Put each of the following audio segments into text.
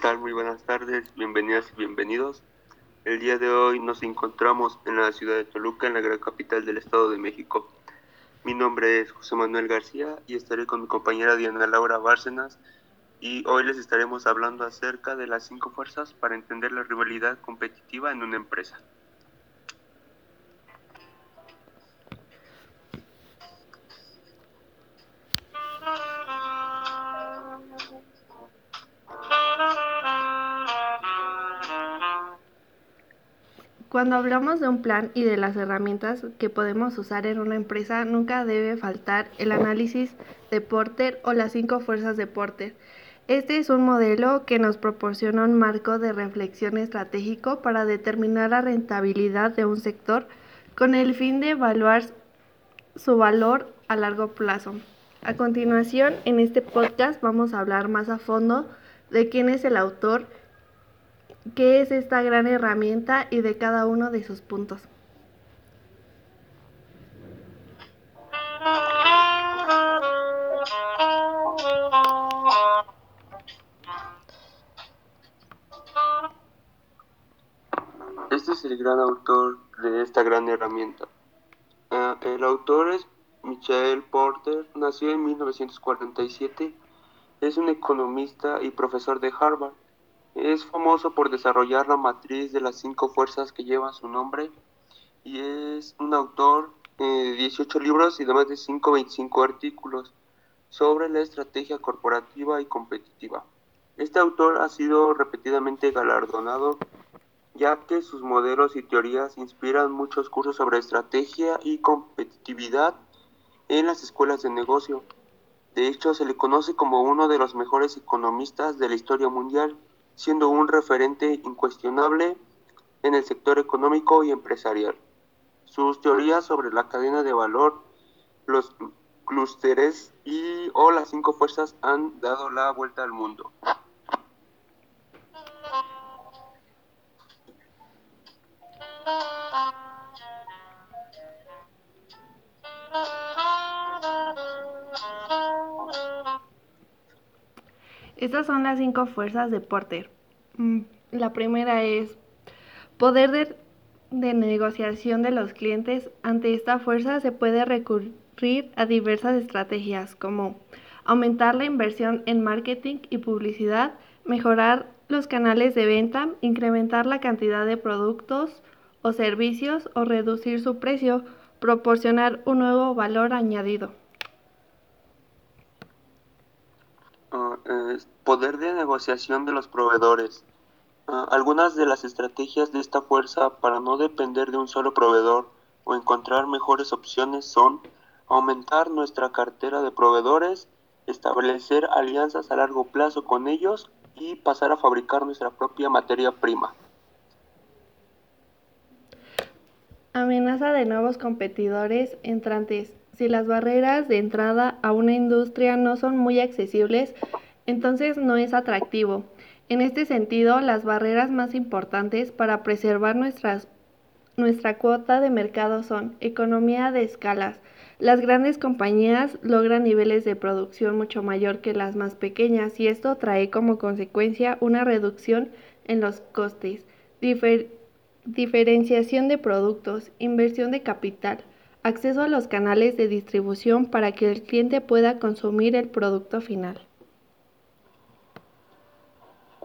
tal? Muy buenas tardes, bienvenidas y bienvenidos. El día de hoy nos encontramos en la ciudad de Toluca, en la gran capital del Estado de México. Mi nombre es José Manuel García y estaré con mi compañera Diana Laura Bárcenas y hoy les estaremos hablando acerca de las cinco fuerzas para entender la rivalidad competitiva en una empresa. Cuando hablamos de un plan y de las herramientas que podemos usar en una empresa, nunca debe faltar el análisis de Porter o las cinco fuerzas de Porter. Este es un modelo que nos proporciona un marco de reflexión estratégico para determinar la rentabilidad de un sector con el fin de evaluar su valor a largo plazo. A continuación, en este podcast vamos a hablar más a fondo de quién es el autor, qué es esta gran herramienta y de cada uno de sus puntos. Este es el gran autor de esta gran herramienta. Uh, el autor es Michael Porter, nació en 1947, es un economista y profesor de Harvard. Es famoso por desarrollar la matriz de las cinco fuerzas que llevan su nombre y es un autor de 18 libros y de más de 125 artículos sobre la estrategia corporativa y competitiva. Este autor ha sido repetidamente galardonado ya que sus modelos y teorías inspiran muchos cursos sobre estrategia y competitividad en las escuelas de negocio. De hecho, se le conoce como uno de los mejores economistas de la historia mundial siendo un referente incuestionable en el sector económico y empresarial. Sus teorías sobre la cadena de valor, los clústeres y o las cinco fuerzas han dado la vuelta al mundo. Estas son las cinco fuerzas de Porter. Mm, la primera es poder de, de, negociación de los clientes. Ante esta fuerza se puede recurrir a diversas estrategias como aumentar la inversión en marketing y publicidad, mejorar los canales de venta, incrementar la cantidad de productos o servicios o reducir su precio, proporcionar un nuevo valor añadido. Poder de negociación de los proveedores. Uh, algunas de las estrategias de esta fuerza para no depender de un solo proveedor o encontrar mejores opciones son aumentar nuestra cartera de proveedores, establecer alianzas a largo plazo con ellos y pasar a fabricar nuestra propia materia prima. Amenaza de nuevos competidores entrantes. Si las barreras de entrada a una industria no son muy accesibles, entonces no es atractivo. En este sentido, las barreras más importantes para preservar nuestras, nuestra cuota de mercado son economía de escalas. Las grandes compañías logran niveles de producción mucho mayor que las más pequeñas y esto trae como consecuencia una reducción en los costes, difer diferenciación de productos, inversión de capital, acceso a los canales de distribución para que el cliente pueda consumir el producto final.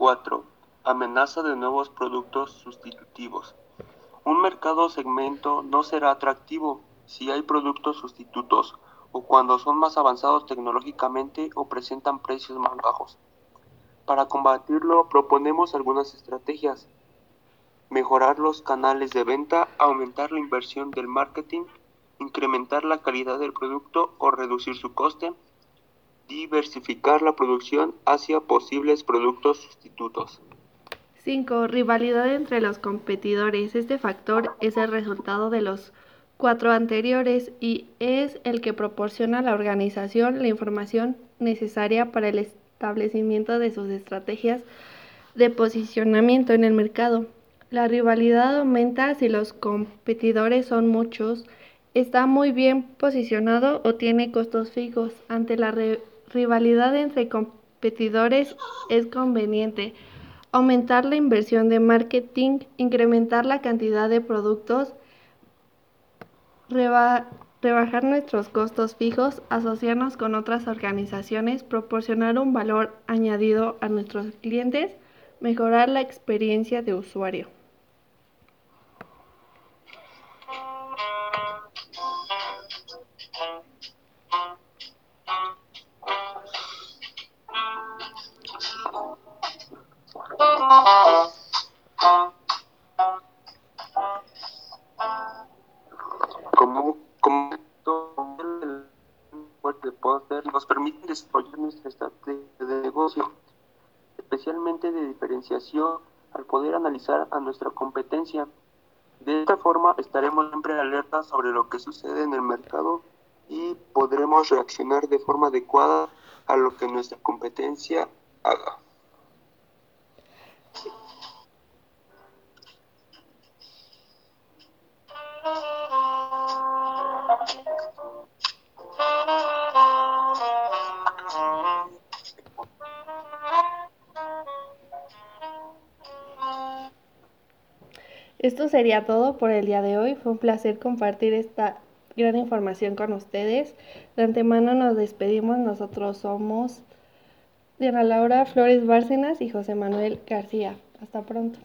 4. Amenaza de nuevos productos sustitutivos. Un mercado segmento no será atractivo si hay productos sustitutos o cuando son más avanzados tecnológicamente o presentan precios más bajos. Para combatirlo proponemos algunas estrategias. Mejorar los canales de venta, aumentar la inversión del marketing, incrementar la calidad del producto o reducir su coste, diversificar la producción hacia posibles productos sustitutos. 5. Rivalidad entre los competidores. Este factor es el resultado de los cuatro anteriores y es el que proporciona a la organización la información necesaria para el establecimiento de sus estrategias de posicionamiento en el mercado. La rivalidad aumenta si los competidores son muchos, está muy bien posicionado o tiene costos fijos. Ante la rivalidad entre competidores es conveniente aumentar la inversión de marketing, incrementar la cantidad de productos, rebajar nuestros costos fijos, asociarnos con otras organizaciones, proporcionar un valor añadido a nuestros clientes, mejorar la experiencia de usuario. Nos permite desarrollar nuestra estrategia de negocio, especialmente de diferenciación, al poder analizar a nuestra competencia. De esta forma estaremos siempre alerta sobre lo que sucede en el mercado y podremos reaccionar de forma adecuada a lo que nuestra competencia haga. Esto sería todo por el día de hoy. Fue un placer compartir esta gran información con ustedes. De antemano nos despedimos. Nosotros somos Diana Laura Flores Bárcenas y José Manuel García. Hasta pronto.